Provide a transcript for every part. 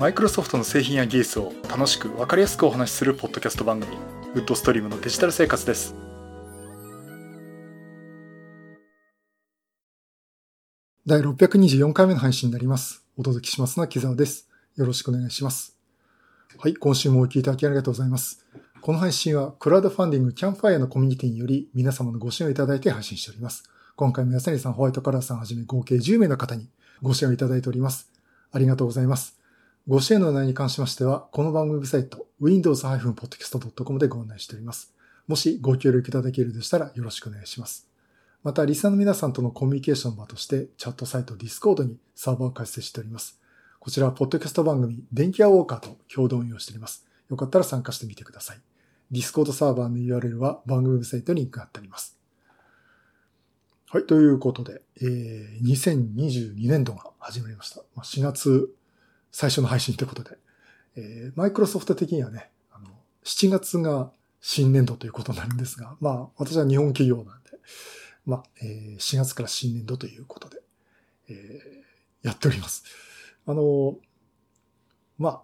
マイクロソフトの製品や技術を楽しく分かりやすくお話しするポッドキャスト番組ウッドストリームのデジタル生活です第624回目の配信になります。お届けしますのは木沢です。よろしくお願いします。はい、今週もお聞きいただきありがとうございます。この配信はクラウドファンディングキャンファイアのコミュニティにより皆様のご支援をいただいて配信しております。今回も安成さん、ホワイトカラーさんはじめ合計10名の方にご支援をいただいております。ありがとうございます。ご支援の内容に関しましては、この番組ウェブサイト、windows-podcast.com でご案内しております。もしご協力いただけるでしたらよろしくお願いします。また、リスナーの皆さんとのコミュニケーション場として、チャットサイト Discord にサーバーを開設しております。こちらは、ポッドキャスト番組、電気屋ウォーカーと共同運用しております。よかったら参加してみてください。Discord サーバーの URL は番組サイトにリンクが貼ってあります。はい、ということで、えー、2022年度が始まりました。まあ、4月最初の配信ということで、えー、マイクロソフト的にはね、あの、7月が新年度ということになるんですが、まあ、私は日本企業なんで、まあ、えー、4月から新年度ということで、えー、やっております。あの、まあ、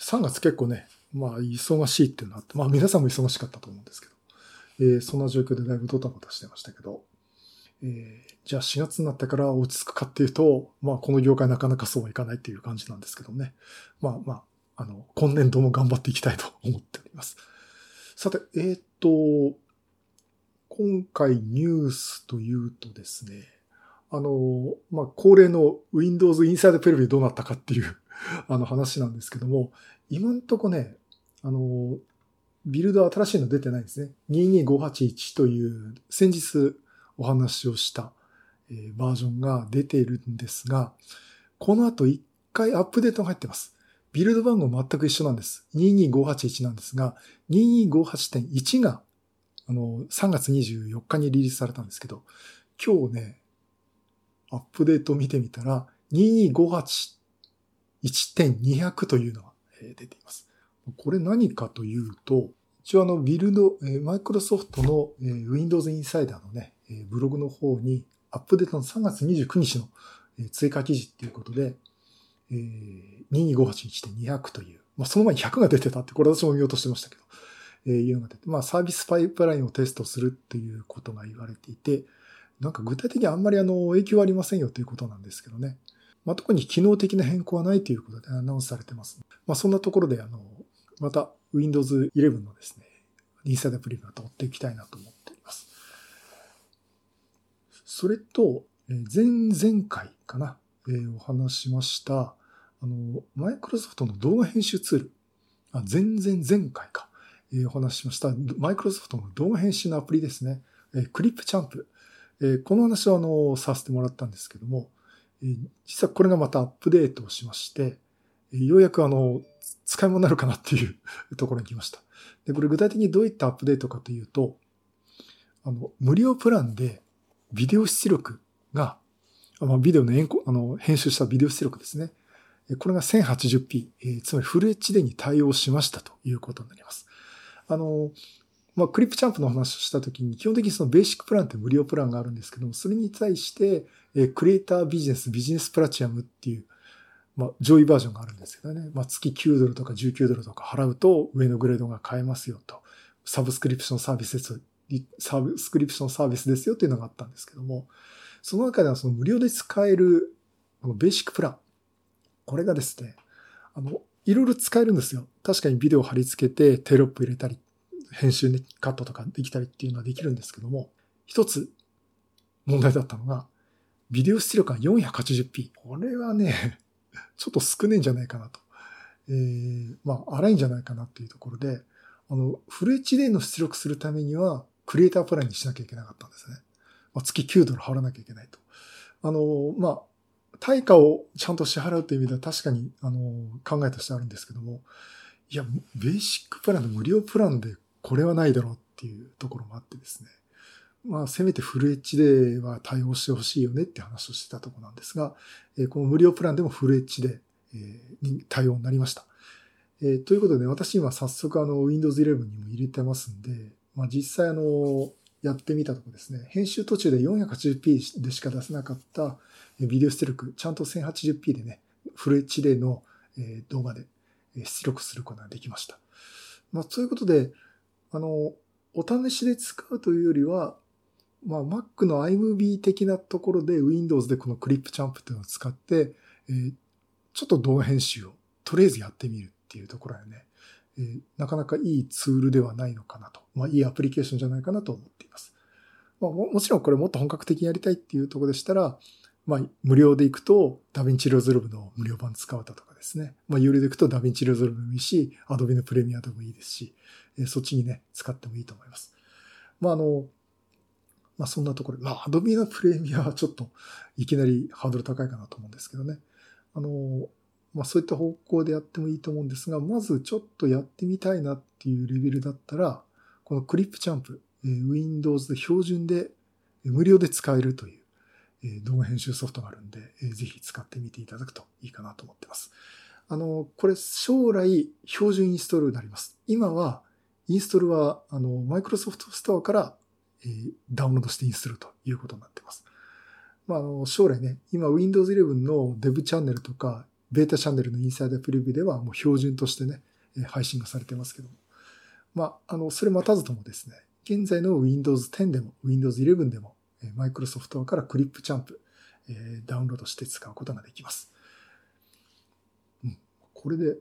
3月結構ね、まあ、忙しいっていうのがあって、まあ、皆さんも忙しかったと思うんですけど、えー、そんな状況でだいぶドタバタしてましたけど、えー、じゃあ4月になってから落ち着くかっていうと、まあ、この業界なかなかそうはいかないっていう感じなんですけどね。まあまあ、あの、今年度も頑張っていきたいと思っております。さて、えっ、ー、と、今回ニュースというとですね、あの、まあ、恒例の Windows Inside Preview どうなったかっていう あの話なんですけども、今んとこね、あの、ビルド新しいの出てないんですね。22581という先日お話をした、バージョンが出ているんですが、この後1回アップデートが入ってます。ビルド番号全く一緒なんです。22581なんですが、2258.1があの、3月24日にリリースされたんですけど、今日ね、アップデートを見てみたら、2258.1.200というのが出ています。これ何かというと、一応あの、ビルド、マイクロソフトの Windows Insider のね、ブログの方に、アップデートの3月29日の追加記事っていうことで、え2258.1.200という、まあ、その前に100が出てたって、これ私も見ようとしてましたけど、えいうのが出て、まあサービスパイプラインをテストするっていうことが言われていて、なんか具体的にあんまりあの影響はありませんよということなんですけどね。まあ特に機能的な変更はないということでアナウンスされてます。まあそんなところであの、また Windows 11のですね、インサイダープリブを取っていきたいなと思って。それと、前々回かな、えー、お話しました、あの、マイクロソフトの動画編集ツール。あ、前々前回か。えー、お話ししました、マイクロソフトの動画編集のアプリですね。えー、クリップチャンプ。えー、この話をあの、させてもらったんですけども、えー、実はこれがまたアップデートをしまして、えー、ようやくあの、使い物になるかなっていう ところに来ました。で、これ具体的にどういったアップデートかというと、あの、無料プランでビデオ出力が、まあ、ビデオのエンコあの編集したビデオ出力ですね。これが 1080p、えー、つまりフル HD に対応しましたということになります。あの、まあ、クリップチャンプの話をしたときに、基本的にそのベーシックプランって無料プランがあるんですけども、それに対して、えクリエイタービジネス、ビジネスプラチアムっていう、まあ、上位バージョンがあるんですけどね。まあ、月9ドルとか19ドルとか払うと上のグレードが買えますよと。サブスクリプションサービスですサブスクリプションサービスですよっていうのがあったんですけども、その中ではその無料で使える、このベーシックプラン。これがですね、あの、いろいろ使えるんですよ。確かにビデオ貼り付けてテロップ入れたり、編集にカットとかできたりっていうのはできるんですけども、一つ問題だったのが、ビデオ出力が 480p。これはね、ちょっと少ねえんじゃないかなと。えー、まあ、荒いんじゃないかなっていうところで、あの、フル HD の出力するためには、クリエイタープランにしなきゃいけなかったんですね。まあ、月9ドル払わなきゃいけないと。あの、まあ、対価をちゃんと支払うという意味では確かに、あの、考えとしてあるんですけども、いや、ベーシックプランの無料プランでこれはないだろうっていうところもあってですね。まあ、せめてフル HD は対応してほしいよねって話をしてたとこなんですが、えこの無料プランでもフル HD に対応になりました。え、ということで、ね、私今早速あの Windows 11にも入れてますんで、まあ、実際あの、やってみたところですね、編集途中で 480p でしか出せなかったビデオ出力、ちゃんと 1080p でね、フル HD の動画で出力することができました。まあ、そういうことで、あの、お試しで使うというよりは、まあ、Mac の iMovie 的なところで Windows でこのクリップチャンプっていうのを使って、えー、ちょっと動画編集をとりあえずやってみるっていうところはね、えー、なかなかいいツールではないのかなと。まあ、いいアプリケーションじゃないかなと思っています。まあ、もちろんこれもっと本格的にやりたいっていうところでしたら、まあ、無料で行くと、 DaVinci Resolve の無料版使うだとかですね。まあ、有料で行くと DaVinci Resolve もいいし、 Adobe のプレミアでもいいですし、えー、そっちにね、使ってもいいと思います。まあ、あの、まあ、そんなところまあ、 Adobe のプレミアはちょっと、いきなりハードル高いかなと思うんですけどね。あの、まあ、そういった方向でやってもいいと思うんですが、まずちょっとやってみたいなっていうレベルだったら、このクリップチャンプ、え、Windows で標準で無料で使えるという、え、動画編集ソフトがあるんで、えー、ぜひ使ってみていただくといいかなと思ってます。あの、これ将来標準インストールになります。今は、インストールは、あの、Microsoft Store から、え、ダウンロードしてインストールということになってます。まあ、あの、将来ね、今 Windows 11の Dev チャンネルとか、ベータチャンネルのインサイダープレビューではもう標準としてね、配信がされてますけども。まあ、あの、それ待たずともですね、現在の Windows 10でも Windows 11でも、Microsoft からクリップチャンプ、えダウンロードして使うことができます。うん、これで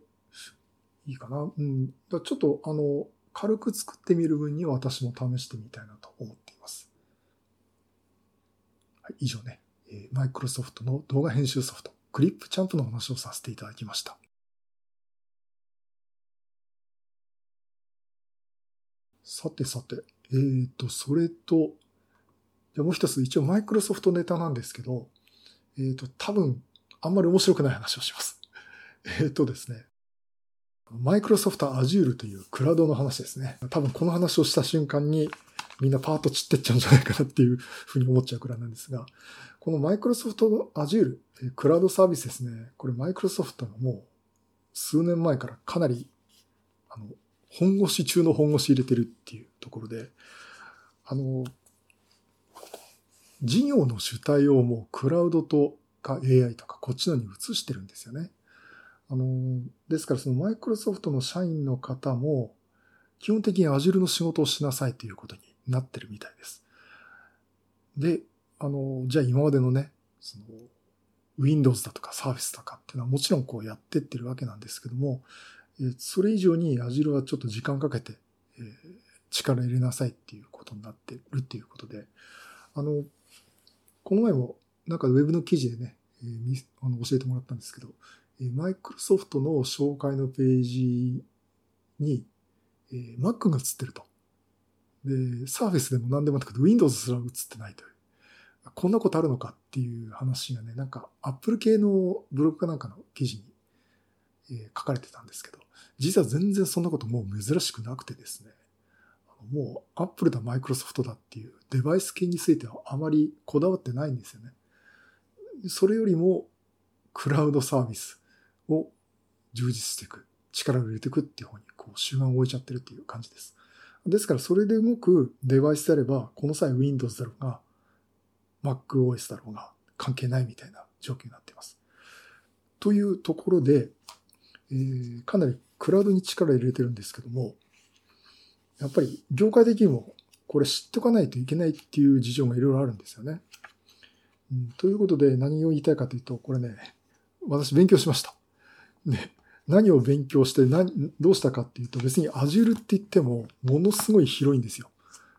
いいかな。うん、ちょっとあの、軽く作ってみる分には私も試してみたいなと思っています。はい、以上ね、マイクロソフトの動画編集ソフト、クリップチャンプの話をさせていただきました。さてさて、えっ、ー、と、それと、じゃもう一つ、一応マイクロソフトネタなんですけど、えっ、ー、と、多分、あんまり面白くない話をします。えっ、ー、とですね、マイクロソフト Azure というクラウドの話ですね。多分この話をした瞬間にみんなパート散ってっちゃうんじゃないかなっていうふうに思っちゃうくらいなんですが、このマイクロソフト Azure、クラウドサービスですね。これマイクロソフトがもう数年前からかなり、あの、本腰中の本腰入れてるっていうところで、あの、事業の主体をもうクラウドとか AI とかこっちのに移してるんですよね。あの、ですからそのマイクロソフトの社員の方も基本的に Azure の仕事をしなさいということになってるみたいです。で、あの、じゃあ今までのね、その Windows だとか Surface とかっていうのはもちろんこうやってってるわけなんですけども、それ以上に Azure はちょっと時間かけて、え力入れなさいっていうことになってるっていうことで、あの、この前もなんかウェブの記事でね、えー、あの教えてもらったんですけど、マイクロソフトの紹介のページに、えー、Mac が映ってると。で、Surface でも何でもなくて Windows すら映ってないという。こんなことあるのかっていう話がね、なんか Apple 系のブログかなんかの記事に、え、書かれてたんですけど、実は全然そんなこともう珍しくなくてですね、もう Apple だ Microsoft だっていうデバイス系についてはあまりこだわってないんですよね。それよりもクラウドサービスを充実していく、力を入れていくっていう方にこう主眼を置いちゃってるっていう感じです。ですからそれで動くデバイスであれば、この際 Windows だろうが、MacOS だろうが関係ないみたいな状況になっています。というところで、えー、かなりクラウドに力を入れてるんですけども、やっぱり業界的にもこれ知っておかないといけないっていう事情がいろいろあるんですよね。うん、ということで何を言いたいかというと、これね、私勉強しました。で、何を勉強して何、どうしたかっていうと別に Azure って言ってもものすごい広いんですよ。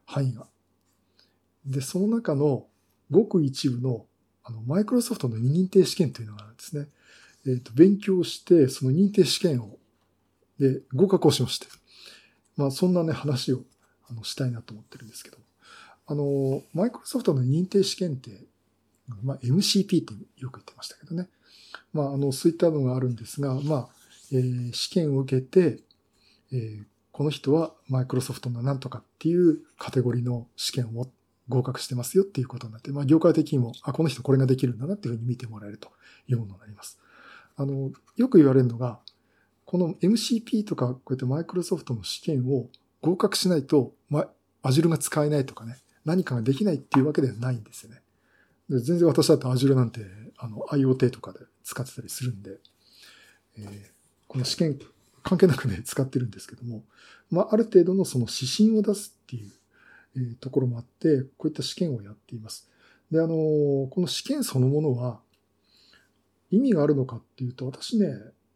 範囲が。で、その中のごく一部のあの、マイクロソフトの認定試験というのがあるんですね。えっ、ー、と、勉強して、その認定試験を、で、合格をしまして。まあ、そんなね、話を、あの、したいなと思ってるんですけど。あの、マイクロソフトの認定試験って、まあ、MCP ってよく言ってましたけどね。まあ、あの、そういったのがあるんですが、まあ、えー、試験を受けて、えー、この人はマイクロソフトのなんとかっていうカテゴリーの試験を持って、合格してますよっていうことになって、まあ、業界的にも、あ、この人これができるんだなっていうふうに見てもらえるというものになります。あの、よく言われるのが、この MCP とか、こうやってマイクロソフトの試験を合格しないと、まあ、Azure が使えないとかね、何かができないっていうわけではないんですよね。で全然私だって Azure なんて、あの、IoT とかで使ってたりするんで、えー、この試験関係なくね、使ってるんですけども、まあ、ある程度のその指針を出すっていう、え、ところもあって、こういった試験をやっています。で、あの、この試験そのものは、意味があるのかっていうと、私ね、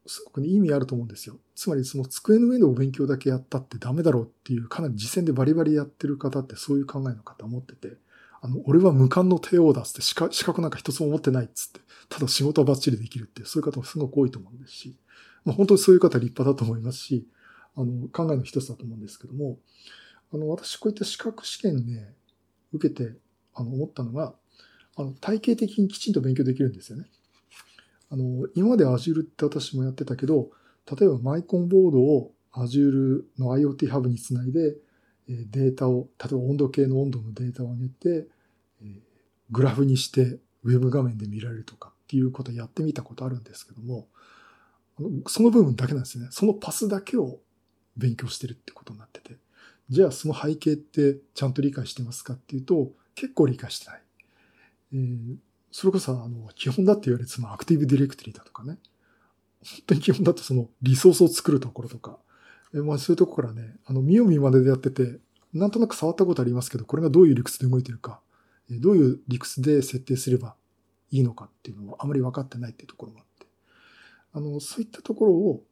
すごくね、意味あると思うんですよ。つまりその机の上のお勉強だけやったってダメだろうっていう、かなり実践でバリバリやってる方ってそういう考えの方持ってて、あの、俺は無冠の帝王だっつって資格なんか一つも持ってないっつって、ただ仕事はバッチリできるっていう、そういう方もすごく多いと思うんですし、まあ、本当にそういう方立派だと思いますし、あの、考えの一つだと思うんですけども、あの、私こういった資格試験ね、受けて、あの、思ったのが、あの、体系的にきちんと勉強できるんですよね。あの、今まで Azure って私もやってたけど、例えばマイコンボードを Azure の IoT ハブにつないで、データを、例えば温度計の温度のデータを上げて、グラフにしてウェブ画面で見られるとかっていうことをやってみたことあるんですけども、その部分だけなんですね。そのパスだけを勉強してるってことになってて。じゃあその背景ってちゃんと理解してますかっていうと、結構理解してない。えー、それこそあの、基本だって言われてそのアクティブディレクトリだとかね。本当に基本だとそのリソースを作るところとか。えー、まあそういうところからね、あの、見よう見まねでやってて、なんとなく触ったことありますけど、これがどういう理屈で動いてるか、どういう理屈で設定すればいいのかっていうのをあまり分かってないっていうところもあって。あの、そういったところを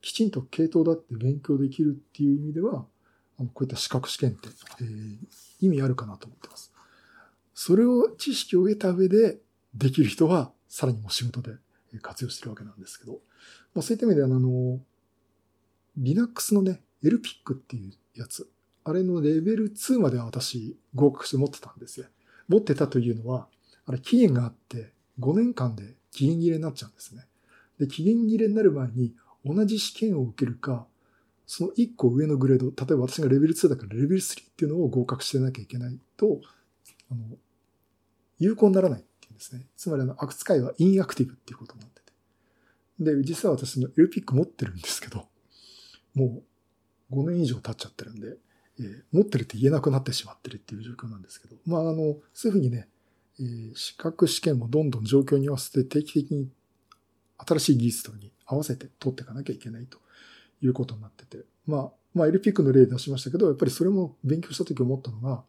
きちんと系統だって勉強できるっていう意味では、あのこういった資格試験って、えー、意味あるかなと思ってます。それを知識を得た上でできる人はさらにも仕事で活用してるわけなんですけど、まあ、そういった意味では、あの、Linux のね、LPIC っていうやつ、あれのレベル2までは私合格して持ってたんですよ。持ってたというのは、あれ期限があって5年間で期限切れになっちゃうんですね。で、期限切れになる前に同じ試験を受けるか、その1個上のグレード、例えば私がレベル2だからレベル3っていうのを合格してなきゃいけないと、あの、有効にならないっていうんですね。つまりあの、扱いはインアクティブっていうことになってて。で、実は私の LPIC 持ってるんですけど、もう5年以上経っちゃってるんで、えー、持ってるって言えなくなってしまってるっていう状況なんですけど、まあ、あの、そういうふうにね、えー、資格試験もどんどん状況に合わせて定期的に新しい技術に合わせて取っていかなきゃいけないということになってて、まあ、まあ、LPIC の例出しましたけど、やっぱりそれも勉強した時思ったのが、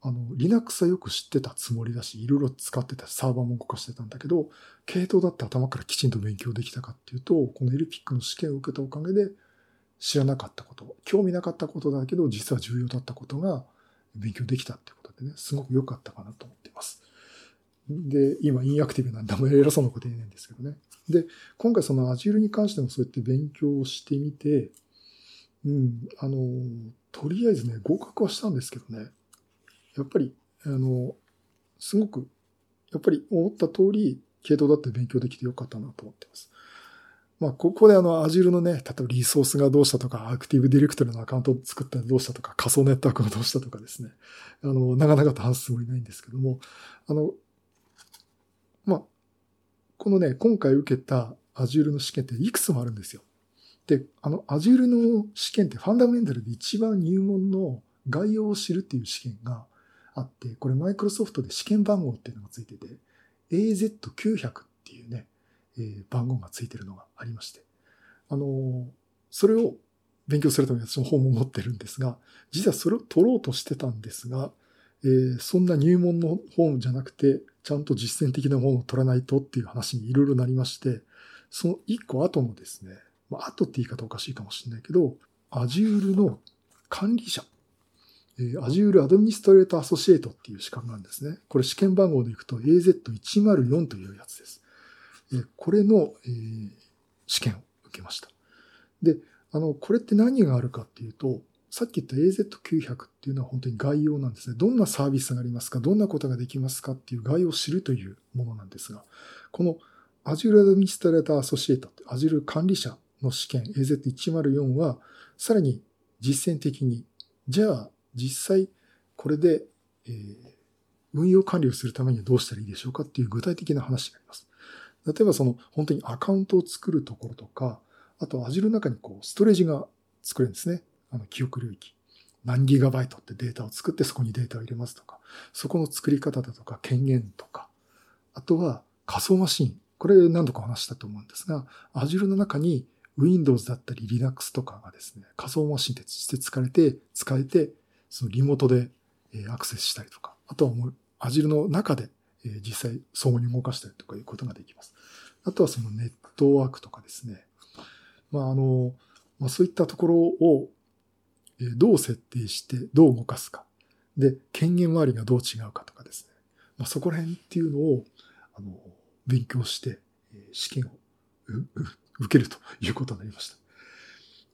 あの、Linux はよく知ってたつもりだし、いろいろ使ってたサーバーも動かしてたんだけど、系統だって頭からきちんと勉強できたかっていうと、この LPIC の試験を受けたおかげで知らなかったこと、興味なかったことだけど、実は重要だったことが勉強できたってことでね、すごく良かったかなと思っています。で、今、インアクティブなんで、あんまり偉そうなこと言えないんですけどね。で、今回その Azure に関してもそうやって勉強をしてみて、うん、あの、とりあえずね、合格はしたんですけどね、やっぱり、あの、すごく、やっぱり思った通り、系統だって勉強できてよかったなと思ってます。まあ、ここであの、Azure のね、例えばリソースがどうしたとか、アクティブディレクトリのアカウントを作ったらどうしたとか、仮想ネットワークがどうしたとかですね。あの、長々と話すつもりないんですけども、あの、まあ、このね、今回受けた Azure の試験っていくつもあるんですよ。で、あの Azure の試験ってファンダメンタルで一番入門の概要を知るっていう試験があって、これマイクロソフトで試験番号っていうのがついてて、AZ900 っていうね、えー、番号がついてるのがありまして。あのー、それを勉強するために私も本も持ってるんですが、実はそれを取ろうとしてたんですが、えー、そんな入門の本じゃなくて、ちゃんと実践的な本を取らないとっていう話にいろいろなりまして、その一個後のですね、まあ、後って言い方おかしいかもしれないけど、Azure の管理者、えー、Azure Administrator Associate っていう資格なんですね。これ試験番号でいくと AZ104 というやつです。これの、えー、試験を受けました。で、あの、これって何があるかっていうと、さっき言った AZ900 っていうのは本当に概要なんですね。どんなサービスがありますか？どんなことができますかっていう概要を知るというものなんですが、この Azure Administrator Associate、Azure 管理者の試験 AZ104 は、さらに実践的に、じゃあ実際これで、えー、運用管理をするためにはどうしたらいいでしょうかっていう具体的な話があります。例えばその本当にアカウントを作るところとか、あと Azure の中にこうストレージが作れるんですね。あの記憶領域。何ギガバイトってデータを作ってそこにデータを入れますとか、そこの作り方だとか権限とか、あとは仮想マシン、これ何度か話したと思うんですが、Azure の中に Windows だったり Linux とかがですね、仮想マシンとして使えて、使えて、そのリモートでアクセスしたりとか、あとはもう Azure の中で実際相互に動かしたりとかいうことができます。あとはそのネットワークとかですね。まあ、あの、まあ、そういったところをどう設定してどう動かすか。で、権限周りがどう違うかとかですね。まあ、そこら辺っていうのを、あの、勉強して、試験を受けるということになりました。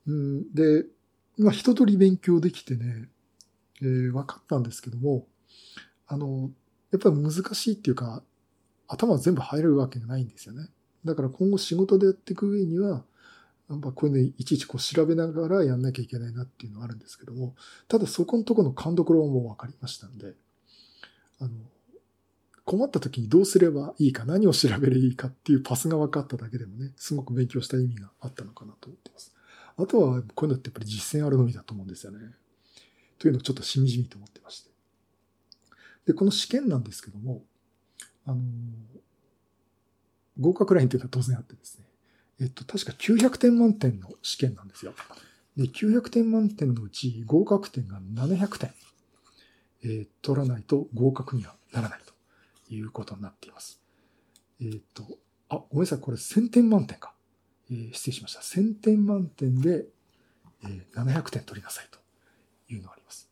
うん、で、まあ、一通り勉強できてね、えー、分かったんですけども、あの、やっぱり難しいっていうか、頭全部入れるわけがないんですよね。だから今後仕事でやっていく上には、やっぱこういうのいちいちこう調べながらやんなきゃいけないなっていうのはあるんですけども、ただそこのところの勘どころはもう分かりましたんで、あの、困った時にどうすればいいか、何を調べればいいかっていうパスが分かっただけでもね、すごく勉強した意味があったのかなと思ってます。あとは、こういうのってやっぱり実践あるのみだと思うんですよね。というのをちょっとしみじみと思ってまして。で、この試験なんですけども、あの、合格ラインというのは当然あってですね、えっと、確か900点満点の試験なんですよ。で、900点満点のうち合格点が700点、えー、取らないと合格にはならないということになっています。えっ、と、あ、ごめんなさい、これ1000点満点か。えー、失礼しました。1000点満点で、えー、700点取りなさいというのがあります。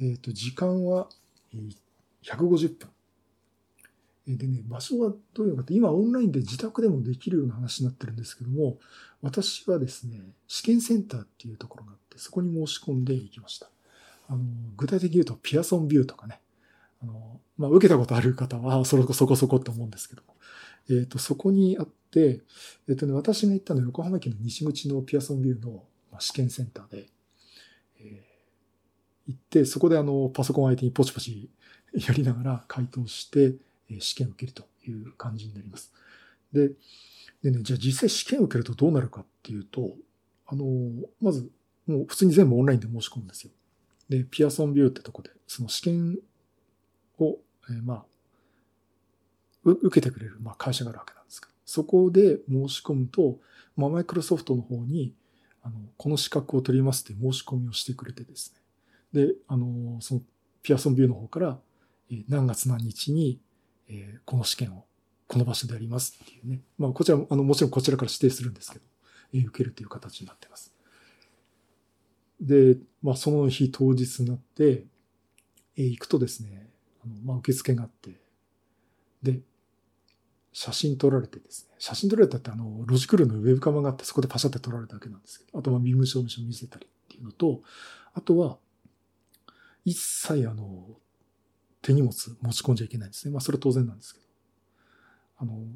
えっ、と、時間は、えー、150分。でね、場所はどういうのかって、今オンラインで自宅でもできるような話になってるんですけども、私はですね、試験センターっていうところがあって、そこに申し込んでいきました。あの、具体的に言うと、ピアソンビューとかね、あの、まあ、受けたことある方は、そこそこそこって思うんですけども、えっ、ー、と、そこにあって、えっ、ー、とね、私が行ったのは横浜駅の西口のピアソンビューの試験センターで、えー、行って、そこであの、パソコン相手にポチポチやりながら回答して、試験を受けるという感じになります。で、でね、じゃあ実際試験を受けるとどうなるかっていうと、あの、まず、もう普通に全部オンラインで申し込むんですよ。で、ピアソンビューってとこで、その試験を、えー、まあ、受けてくれる、まあ、会社があるわけなんですけど、そこで申し込むと、まあ、マイクロソフトの方に、あの、この資格を取りますって申し込みをしてくれてですね。で、あの、そのピアソンビューの方から、何月何日にえー、この試験をこの場所でやりますっていうね。まあ、こちらも、あの、もちろんこちらから指定するんですけど、えー、受けるという形になってます。で、まあ、その日当日になって、えー、行くとですね、あの、まあ、受付があって、で、写真撮られてですね、写真撮られたってあの、ロジクールのウェブカマがあって、そこでパシャって撮られただけなんですけど、あとは身分証明書見せたりっていうのと、あとは、一切あの、手荷物持ち込んじゃいけないんですね。まあそれは当然なんですけど。あの、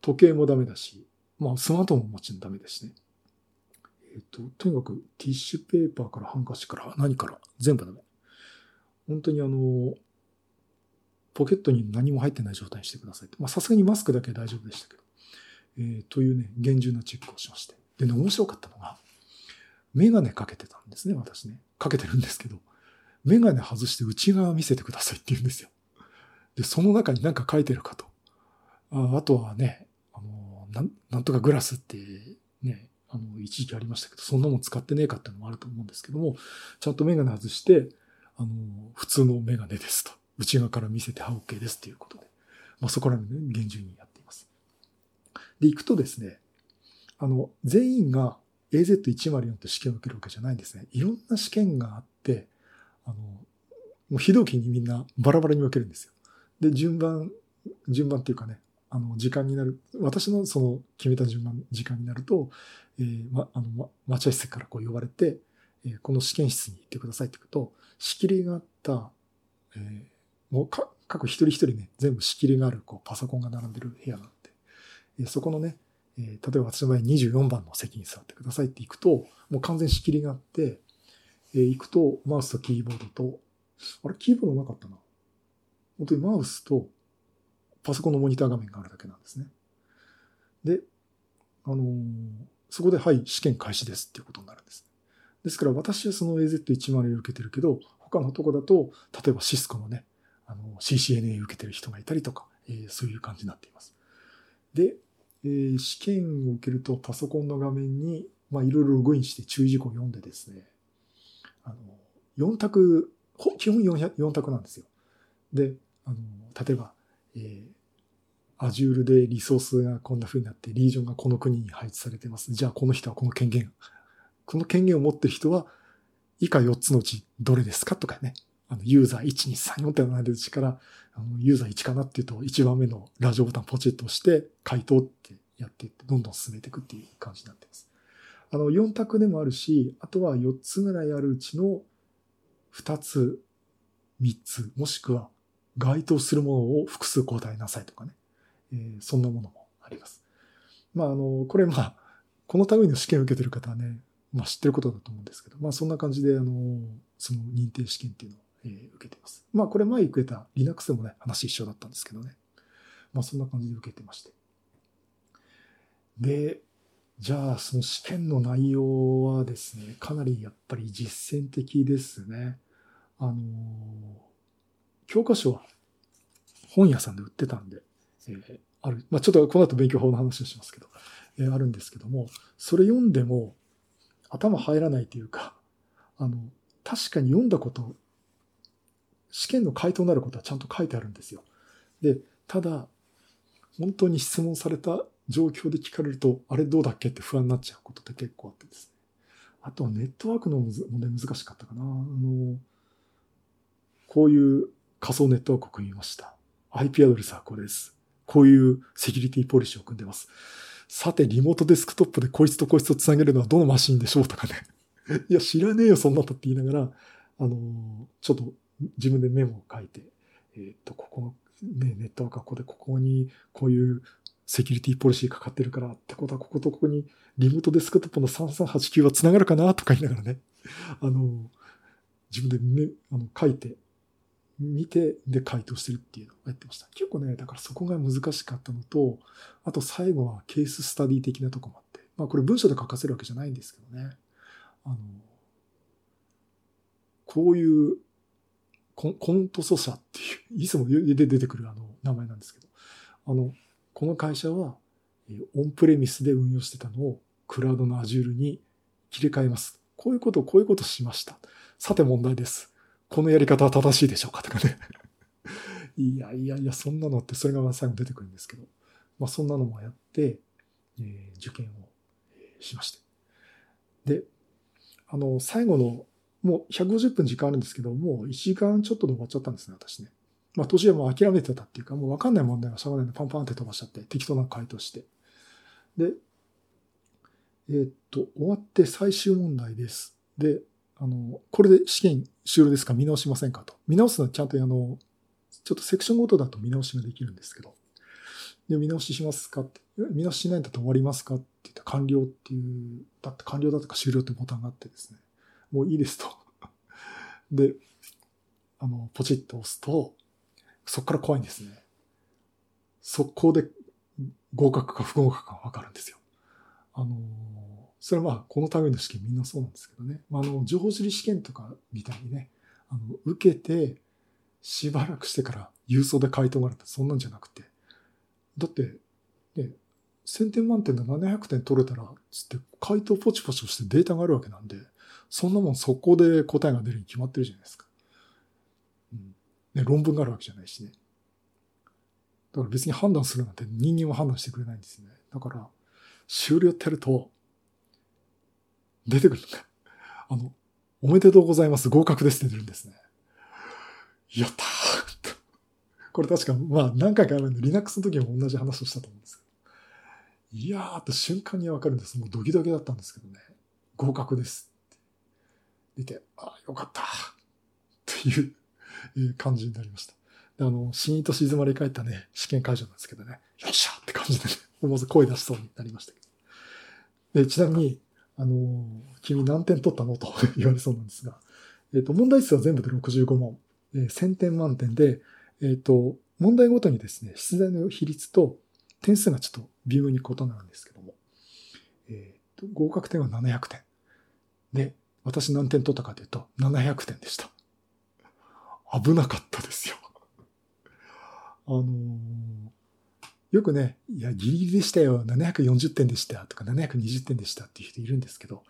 時計もダメだし、まあスマートフォンももちろんダメですね。えっ、と、とにかくティッシュペーパーからハンカチから何から全部ダメ。本当にあの、ポケットに何も入ってない状態にしてください。まあさすがにマスクだけ大丈夫でしたけど。えー、というね、厳重なチェックをしまして。でね、面白かったのが、メガネかけてたんですね、私ね。かけてるんですけど。メガネ外して内側見せてくださいって言うんですよ。で、その中に何か書いてるかと。ああとはね、あの、なん、なんとかグラスってね、あの、一時期ありましたけど、そんなもん使ってねえかっていうのもあると思うんですけども、ちゃんとメガネ外して、あの、普通のメガネですと。内側から見せて、は OK ですっていうことで。まあ、そこら辺ね、厳重にやっています。で、行くとですね、あの、全員が AZ104 って試験を受けるわけじゃないんですね。いろんな試験があって、あの、もう非同期にみんなバラバラに分けるんですよ。で、順番、順番っていうかね、あの、時間になる、私のその決めた順番、時間になると、えー、ま、あの、ま、待合室からこう呼ばれて、えー、この試験室に行ってくださいって言うと、仕切りがあった、えー、もうか、各一人一人ね、全部仕切りがある、こう、パソコンが並んでる部屋があって、えー、そこのね、えー、例えば私の場合24番の席に座ってくださいって行くと、もう完全仕切りがあって、えー、行くと、マウスとキーボードと、あれ、キーボードなかったな。本当にマウスとパソコンのモニター画面があるだけなんですね。で、あのー、そこで、はい、試験開始ですっていうことになるんです。ですから私はその AZ104 を受けてるけど、他のとこだと、例えばシスコのね、あの、CCNA 受けてる人がいたりとか、えー、そういう感じになっています。で、えー試験を受けるとパソコンの画面に、まあ、いろいろログインして注意事項を読んでですね、あの、4択、基本 4, 4択なんですよ。で、あの、例えば、えー、Azure でリソースがこんな風になって、リージョンがこの国に配置されてます。じゃあこの人はこの権限、この権限を持ってる人は、以下4つのうちどれですかとかね。あの、ユーザー1、2、3、4って並んでるうちから、あの、ユーザー1かなっていうと、1番目のラジオボタンポチッと押して、回答ってやっていって、どんどん進めていくっていう感じになってます。あの、4択でもあるし、あとは4つぐらいあるうちの2つ、3つ、もしくは該当するものを複数答えなさいとかね。えーそんなものもあります。まあ、あの、これまあ、この類の試験を受けてる方はね、まあ知ってることだと思うんですけど、まあそんな感じで、あの、その認定試験っていうのを、えー受けてます。まあこれ前受けた Linux でもね、話一緒だったんですけどね。まあそんな感じで受けてまして。で、じゃあその試験の内容はですね、かなりやっぱり実践的ですね。あの、教科書は本屋さんで売ってたんで、えーある、まあちょっとこの後勉強法の話をしますけど、えーあるんですけども、それ読んでも頭入らないというか、あの、確かに読んだこと、試験の回答になることはちゃんと書いてあるんですよ。で、ただ、本当に質問された状況で聞かれると、あれどうだっけって不安になっちゃうことって結構あってですね。あとはネットワークの問題難しかったかな。あの、こういう仮想ネットワークを組みました。IP アドレスはこれです。こういうセキュリティポリシーを組んでます。さて、リモートデスクトップでこいつとこいつをつなげるのはどのマシンでしょうとかね。いや、知らねえよ、そんなのって言いながら、あの、ちょっと自分でメモを書いて、えっと、ここ、ね、ネットワークはここで、ここにこういうセキュリティポリシーかかってるから、ってことはこことここにリモートデスクトップの3389は繋がるかなとか言いながらね、あの、自分でめあの書いて、見て、で回答してるっていうのをやってました。結構ね、だからそこが難しかったのと、あと最後はケーススタディ的なとこもあって、まあこれ文章で書かせるわけじゃないんですけどね。あの、こういうコンコントソ社っていう、いつもで出てくるあの名前なんですけど、あの、この会社はオンプレミスで運用してたのをクラウドの Azure に切り替えます。こういうこと、こういうことしました。さて問題です。このやり方は正しいでしょうか？とかね。いやいやいや、そんなのって、それが最後出てくるんですけど、まあそんなのもやって、えー受験をしまして。で、あの、最後の、もう150分時間あるんですけど、もう1時間ちょっとで終わっちゃったんですね、私ね。まあ途中でもう諦めてたっていうか、もうわかんない問題はしょうがないんで、パンパンって飛ばしちゃって、適当な回答して。で、えーっと、終わって最終問題です。で、あの、これで試験終了ですか？見直しませんかと。見直すのはちゃんとあの、ちょっとセクションごとだと見直しができるんですけど。で、見直ししますかって。見直ししないんだと終わりますかって言って完了っていう、だって完了だとか終了ってボタンがあってですね。もういいですと。で、あの、ポチッと押すと、そこから怖いんですね。速攻で合格か不合格かわかるんですよ。あの、それはまあ、このための試験みんなそうなんですけどね。まあ、あの、情報処理試験とかみたいにね、あの、受けて、しばらくしてから郵送で回答があるってそんなんじゃなくて。だって、ね、1000点満点で700点取れたら、つって回答ポチポチしてデータがあるわけなんで、そんなもん速攻で答えが出るに決まってるじゃないですか。ね、論文があるわけじゃないしね。だから別に判断するなんて人間は判断してくれないんですね。だから、終了ってやると、出てくるのが、あの、おめでとうございます、合格ですって出るんですね。やったーこれ確か、まあ何回かあるんで、Linux の時も同じ話をしたと思うんですけど。いやーって瞬間にわかるんです。もうドキドキだったんですけどね。合格ですって。見て、ああ、よかったっていう感じになりました。であの、死にと静まり返ったね、試験会場なんですけどね、よっしゃって感じでね、思わず声出しそうになりましたけど。で、ちなみに、あの君何点取ったの？と言われそうなんですが、えっ、と、問題数は全部で65問。えー1000点満点で、えっ、と、問題ごとにですね、出題の比率と点数がちょっと微妙に異なるんですけども、えっ、と、合格点は700点。で、私何点取ったかというと、700点でした。危なかったですよ。あのーよくね、いや、ギリギリでしたよ、740点でしたとか720点でしたっていう人いるんですけど、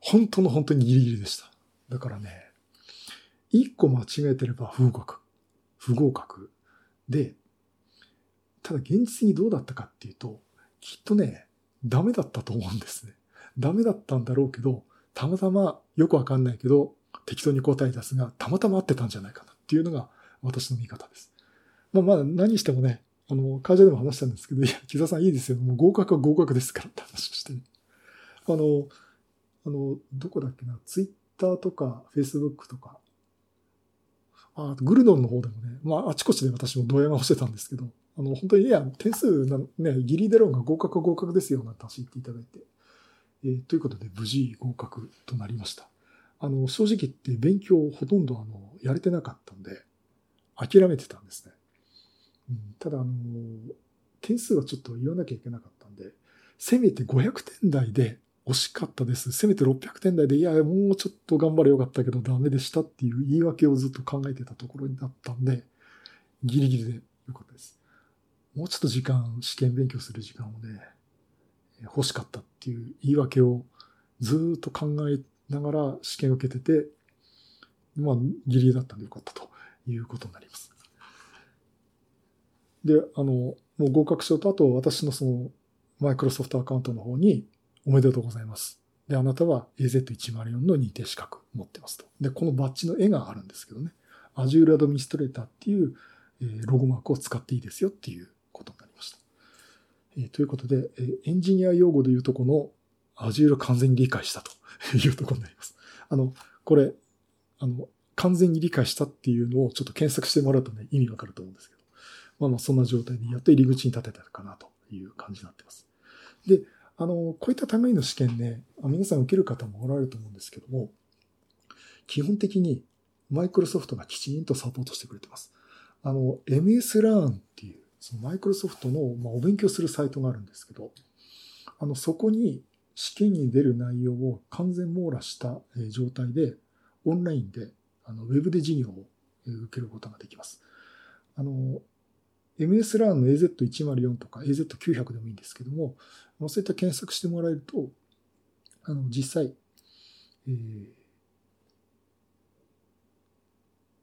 本当の本当にギリギリでした。だからね、一個間違えてれば不合格。不合格。で、ただ現実にどうだったかっていうと、きっとね、ダメだったと思うんですね。ダメだったんだろうけど、たまたまよくわかんないけど、適当に答え出すが、たまたま合ってたんじゃないかなっていうのが私の見方です。まあまあ何してもね、あの、会社でも話したんですけど、いや、木澤さんいいですよ。もう合格は合格ですからって話をして、ね、あの、あの、どこだっけな、ツイッターとか、フェイスブックとか、あグルドンの方でもね、まあ、あちこちで私もドヤ顔してたんですけど、あの、本当に、いや、点数な、ね、ギリデロンが合格は合格ですよ、なんて話言っていただいて、えー、ということで、無事合格となりました。あの、正直言って勉強をほとんどあの、やれてなかったんで、諦めてたんですね。うん、ただ、あの、点数はちょっと言わなきゃいけなかったんで、せめて500点台で惜しかったです。せめて600点台で、いや、もうちょっと頑張れよかったけどダメでしたっていう言い訳をずっと考えてたところになったんで、ギリギリでよかったです。もうちょっと時間、試験勉強する時間をね、欲しかったっていう言い訳をずっと考えながら試験を受けてて、まあ、ギリギリだったんでよかったということになります。で、あの、もう合格証と、あと私のその、マイクロソフトアカウントの方に、おめでとうございます。で、あなたは AZ104 の認定資格持ってますと。で、このバッジの絵があるんですけどね。Azure Administrator っていう、え、ロゴマークを使っていいですよっていうことになりました。えー、ということで、え、エンジニア用語で言うとこの Azure 完全に理解したと いうところになります。あの、これ、あの、完全に理解したっていうのをちょっと検索してもらうとね、意味わかると思うんですけど。まあまあ、そんな状態でやっと入り口に立てたかなという感じになってます。で、あの、こういった類の試験ね、皆さん受ける方もおられると思うんですけども、基本的にマイクロソフトがきちんとサポートしてくれてます。あの、MS Learn っていう、そのマイクロソフトの、まあ、お勉強するサイトがあるんですけど、あの、そこに試験に出る内容を完全網羅した状態で、オンラインで、あの、ウェブで授業を受けることができます。あの、MS ラーンの AZ104 とか AZ900 でもいいんですけども、そういった検索してもらえると、あの、実際、えー、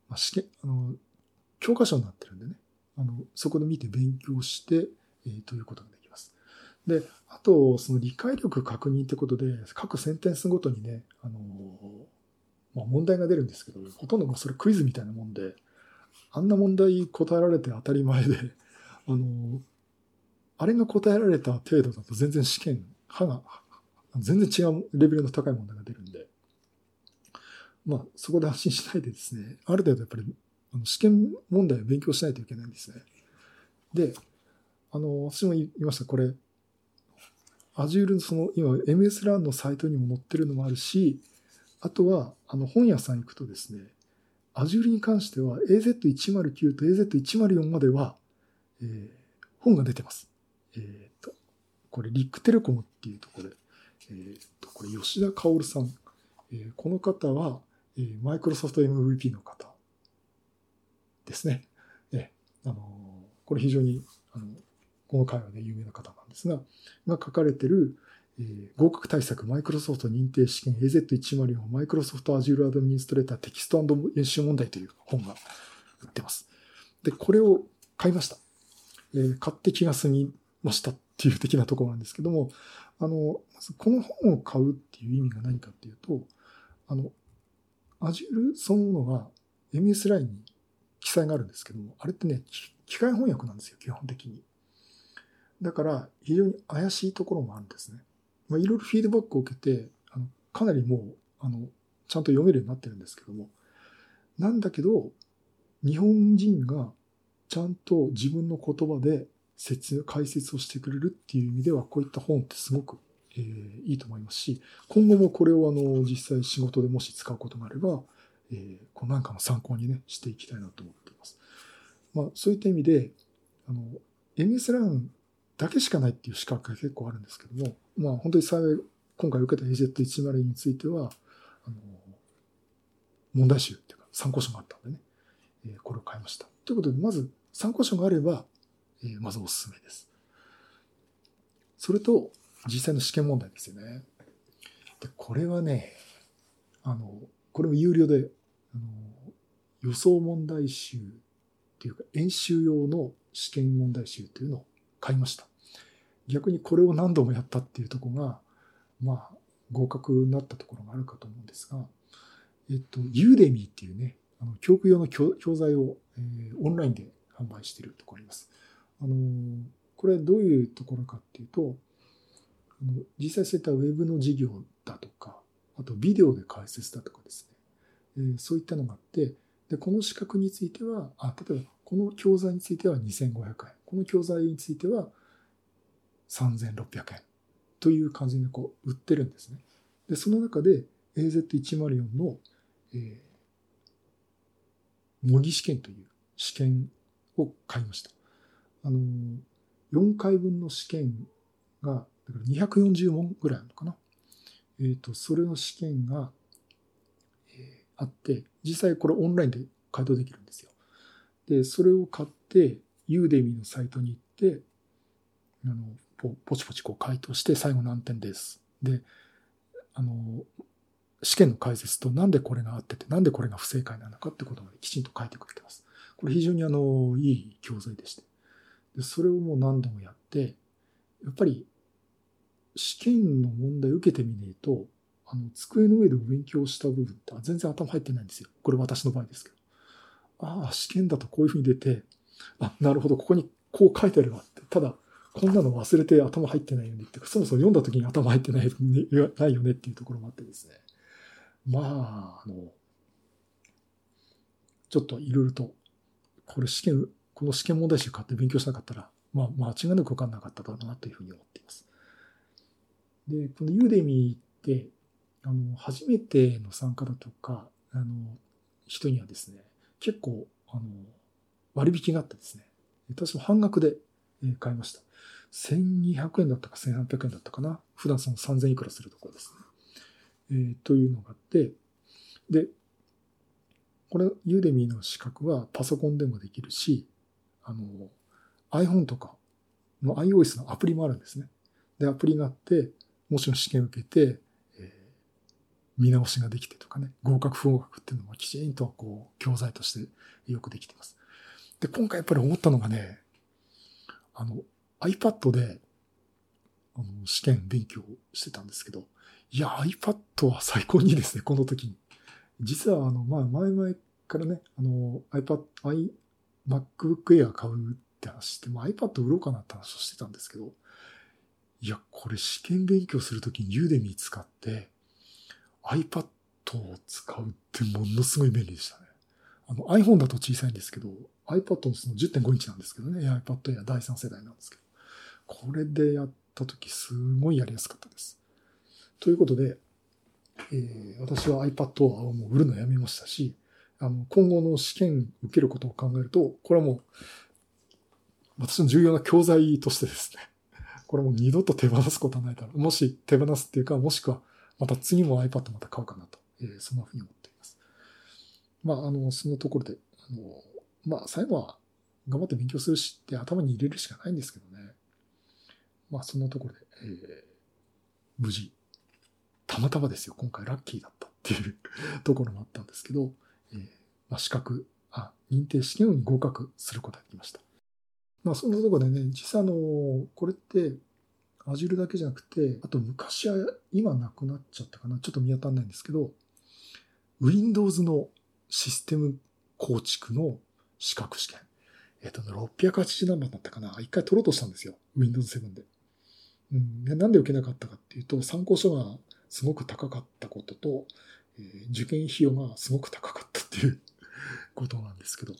まあ、試験、あの、教科書になってるんでね、あの、そこで見て勉強して、えー、ということができます。で、あと、その理解力確認ってことで、各センテンスごとにね、あの、まあ、問題が出るんですけど、ほとんどもうそれクイズみたいなもんで、あんな問題答えられて当たり前で、あの、あれが答えられた程度だと全然試験、歯が、全然違うレベルの高い問題が出るんで、まあ、そこで安心しないでですね、ある程度やっぱり、あの試験問題を勉強しないといけないんですね。で、あの、私も言いました、これ、Azure のその、今、MS ランのサイトにも載ってるのもあるし、あとは、あの、本屋さん行くとですね、Azure に関しては AZ109 と AZ104 までは、えー、本が出てます。えっ、ー、と、これ、リックテレコムっていうところで、えっ、ー、と、これ、吉田薫さん。えー、この方は、えー、マイクロソフト MVP の方ですね。えー、あのー、これ非常に、あの、この会話で有名な方なんですが、が書かれてる、えー、合格対策マイクロソフト認定試験 AZ104 マイクロソフト Azure アドミニストレーターテキスト演習問題という本が売ってます。で、これを買いました。えー、買って気が済みましたっていう的なところなんですけども、あの、まずこの本を買うっていう意味が何かっていうと、あの、Azure そのものが MS ラインに記載があるんですけども、あれってね、機械翻訳なんですよ、基本的に。だから、非常に怪しいところもあるんですね。まあ、いろいろフィードバックを受けて、あのかなりもう、あの、ちゃんと読めるようになってるんですけども、なんだけど、日本人がちゃんと自分の言葉で説、解説をしてくれるっていう意味では、こういった本ってすごく、えー、いいと思いますし、今後もこれをあの、実際仕事でもし使うことがあれば、えー、こうなんかの参考にね、していきたいなと思っています。まあ、そういった意味で、あの、MS ランだけしかないっていう資格が結構あるんですけども、まあ本当に幸い、今回受けた AZ102 については、あの、問題集っていうか参考書があったんでね、えー、これを買いました。ということで、まず参考書があれば、えー、まずおすすめです。それと実際の試験問題ですよね。で、これはね、あの、これも有料で、あの予想問題集っていうか演習用の試験問題集というのを買いました。逆にこれを何度もやったっていうところが、まあ、合格になったところがあるかと思うんですが、えっと、ユーデミーっていうね、あの教育用の教材を、えー、オンラインで販売しているところあります。あのこれはどういうところかっていうと、あの実際そういったウェブの授業だとか、あとビデオで解説だとかですね、えー、そういったのがあって、で、この資格については、あ、例えばこの教材については2500円、この教材については3600円という感じでこう売ってるんですね。で、その中で AZ104 の、えー、模擬試験という試験を買いました。あのー、4回分の試験が、だから240問ぐらいあるのかな。えっ、ー、と、それの試験が、えー、あって、実際これオンラインで回答できるんですよ。で、それを買って、ユーデミーのサイトに行って、あの、ポポチポチこう回答して最後何点です。で、あの、試験の解説となんでこれが合ってて、なんでこれが不正解なのかってことまできちんと書いてくれてます。これ非常にあの、いい教材でして。で、それをもう何度もやって、やっぱり試験の問題を受けてみねえと、あの、机の上でお勉強した部分って全然頭入ってないんですよ。これ私の場合ですけど。ああ、試験だとこういうふうに出て、あ、なるほど、ここにこう書いてあるわって。ただ、こんなの忘れて頭入ってないよねってそもそも読んだ時に頭入ってないないよねっていうところもあってですね。まあ、あの、ちょっといろいろと、これ試験、この試験問題集買って勉強しなかったら、まあ、間違いなくわかんなかっただろうなというふうに思っています。で、このユーデミーって、あの、初めての参加だとか、あの、人にはですね、結構、あの、割引があってですね、私も半額で買いました。1200円だったか1800円だったかな。普段その3000いくらするところですね。えー、というのがあって、で、これ、ユーデミーの資格はパソコンでもできるし、あの、iPhone とかの iOS のアプリもあるんですね。で、アプリがあって、もちろん試験受けて、見直しができてとかね、合格不合格っていうのもきちんとこう、教材としてよくできてます。で、今回やっぱり思ったのがね、あの、iPad で、あの、試験勉強してたんですけど、いや、iPad は最高にいいですね、この時に。実は、あの、まあ、前々からね、あの、iPad、i、MacBook Air 買うって話して、まあ、iPad 売ろうかなって話をしてたんですけど、いや、これ試験勉強するときに Udemy 使って、iPad を使うってものすごい便利でしたね。あの iPhone だと小さいんですけど、iPad のその10.5インチなんですけどね、iPad Air 第3世代なんですけど、これでやったときすごいやりやすかったです。ということで、えー、私は iPad をもう売るのやめましたし、あの、今後の試験受けることを考えると、これはもう、私の重要な教材としてですね、これもう二度と手放すことはないだろう。もし手放すっていうか、もしくは、また次も iPad また買おうかなと、えー、そんなふうに思っています。まあ、あの、そのところで、あの、まあ、最後は頑張って勉強するしって頭に入れるしかないんですけどね。まあ、そんなところで、えー、無事、たまたまですよ、今回ラッキーだったっていう ところもあったんですけど、えー、まあ、資格、あ、認定試験に合格することができました。まあ、そんなところでね、実際あの、これって、Azure だけじゃなくて、あと昔は、今なくなっちゃったかな、ちょっと見当たんないんですけど、Windows のシステム構築の資格試験。えっ、と、680何番だったかな。一回取ろうとしたんですよ。Windows 7で。うん、なんで受けなかったかっていうと、参考書がすごく高かったことと、えー、受験費用がすごく高かったっていう ことなんですけど。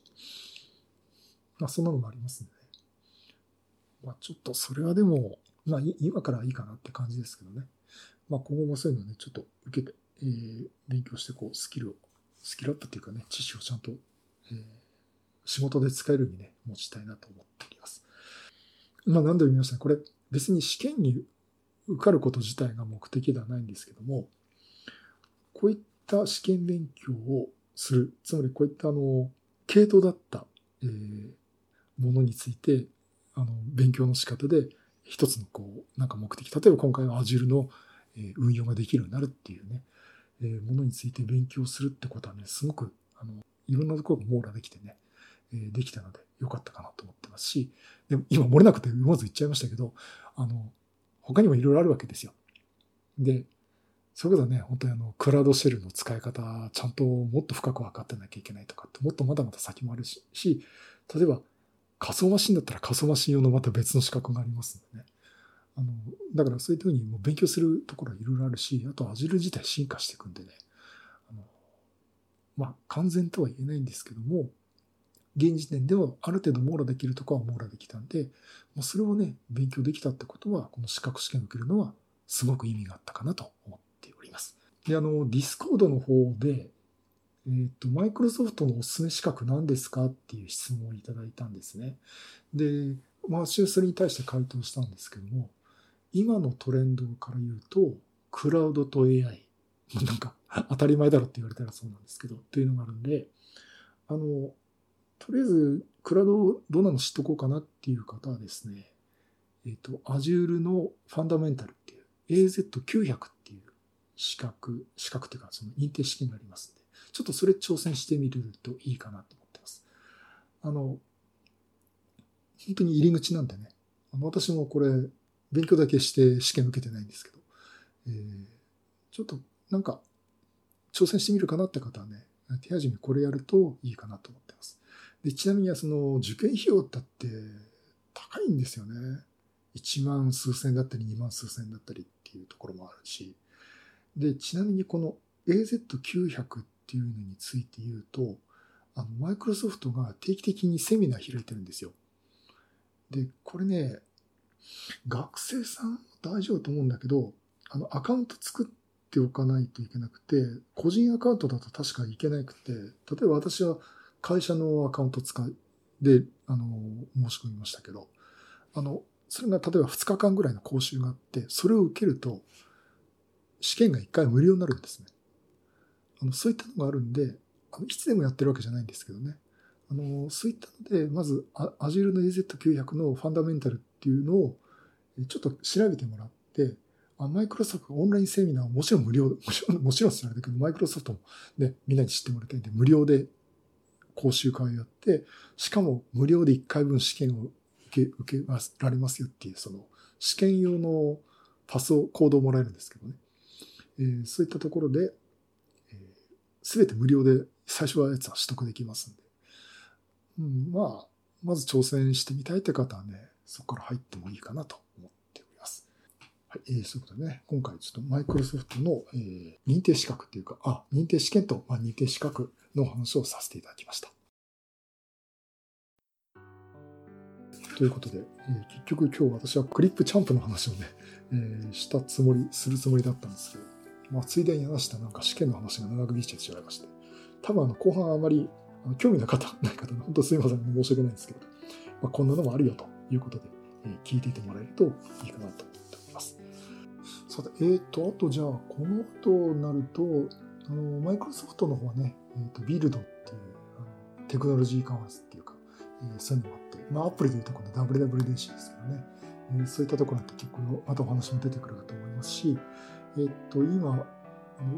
まあ、そんなのもありますね。まあ、ちょっとそれはでも、まあ、今からいいかなって感じですけどね。まあ、今後もそういうのね、ちょっと受けて、えー、勉強して、こう、スキルを、スキルアップっていうかね、知識をちゃんと、えー、仕事で使えるようにね、持ちたいなと思っております。まあ、何度も言いましたね。これ、別に試験に受かること自体が目的ではないんですけども、こういった試験勉強をする、つまりこういったあの、系統だった、えー、ものについて、あの、勉強の仕方で一つのこう、なんか目的、例えば今回は Azure の運用ができるようになるっていうね、えものについて勉強するってことはね、すごく、あの、いろんなところが網羅できてね、えできたので良かったかなと思ってますし、でも今漏れなくて思わず言っちゃいましたけど、あの、他にもいろいろあるわけですよ。で、それこそね、本当にあの、クラウドシェルの使い方、ちゃんともっと深く分かってなきゃいけないとかって、もっとまだまだ先もあるし、例えば仮想マシンだったら仮想マシン用のまた別の資格がありますんでね。あの、だからそういうふうにもう勉強するところはいろいろあるし、あと Azure 自体進化していくんでね、あの、まあ、完全とは言えないんですけども、現時点ではある程度網羅できるところは網羅できたんで、もうそれをね、勉強できたってことは、この資格試験を受けるのはすごく意味があったかなと思っております。で、あの、ディスコードの方で、えっ、ー、と、マイクロソフトのおすすめ資格何ですかっていう質問をいただいたんですね。で、まあ、それに対して回答したんですけども、今のトレンドから言うと、クラウドと AI。なんか、当たり前だろって言われたらそうなんですけど、というのがあるんで、あの、とりあえず、クラウドどんなの知っとこうかなっていう方はですね、えっ、ー、と、Azure のファンダメンタルっていう AZ900 っていう資格、資格っていうかその認定試験があります、ちょっとそれ挑戦してみるといいかなと思ってます。あの、本当に入り口なんでね、あの私もこれ、勉強だけして試験受けてないんですけど、えー、ちょっとなんか挑戦してみるかなって方はね、手始めこれやるといいかなと思ってます。でちなみにその受験費用だって高いんですよね。1万数千だったり2万数千だったりっていうところもあるし。で、ちなみにこの AZ900 っっていうのについて言うと、あの、マイクロソフトが定期的にセミナー開いてるんですよ。で、これね、学生さん大丈夫と思うんだけど、あの、アカウント作っておかないといけなくて、個人アカウントだと確かいけなくて、例えば私は会社のアカウント使いで、あの、申し込みましたけど、あの、それが例えば2日間ぐらいの講習があって、それを受けると、試験が1回無料になるんですね。あのそういったのがあるんで、あのいつでもやってるわけじゃないんですけどね。あのそういったので、まず Azure の AZ900 のファンダメンタルっていうのをちょっと調べてもらって、マイクロソフトオンラインセミナーはもちろん無料、もちろん、もちろんってけど、マイクロソフトもね、みんなに知ってもらいたいんで、無料で講習会をやって、しかも無料で1回分試験を受け、受けられますよっていう、その試験用のパスを、コードをもらえるんですけどね。えー、そういったところで、す、べ、て無料で最初はやつは取得できますんで。うん、まあ、まず挑戦してみたいって方はね、そこから入ってもいいかなと思っております。はい、えー、そういうことでね、今回ちょっとマイクロソフトの、えー、認定資格っていうか、あ、認定試験と、まあ、認定資格の話をさせていただきました。ということで、えー、結局今日私はクリップチャンプの話をね、えー、したつもり、するつもりだったんですけど、まあ、ついでに話したなんか試験の話が長く引いてしまいまして、多分あの後半あまりあの興味の方、ない方、本当すいません、申し訳ないんですけど、まあ、こんなのもあるよということで、えー、聞いていてもらえるといいかなと思っております。さて、えっ、ー、と、あとじゃあ、この後になると、あの、マイクロソフトの方はね、え、ー、と、ビルドっていう、あのテクノロジーカンファレンスっていうか、えー、そういうのもあって、まあ、アプリでいうとこの WWDC ですけどね、えー、そういったところって結構、またお話も出てくるかと思いますし、えっ、と、今、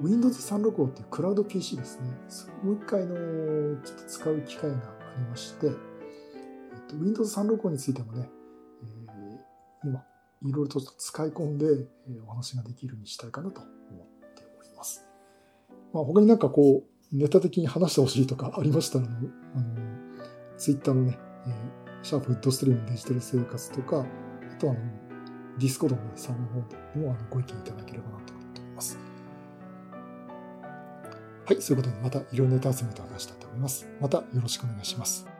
Windows 365っていうクラウド PC ですね。もう一回のちょっと使う機会がありまして、えっと、Windows 365についてもね、えー、今、いろいろと使い込んで、えー、お話ができるようにしたいかなと思っております。まあ、他になんかこう、ネタ的に話してほしいとかありましたら、あの、Twitter のね、えー、シャープウッドストリームデジタル生活とか、あとはあの、ディスコードの、ね、サーバーの方でもあのご意見いただければなと思っております。はい、そういうことでまたいろんなネタ集めと話したいと思います。またよろしくお願いします。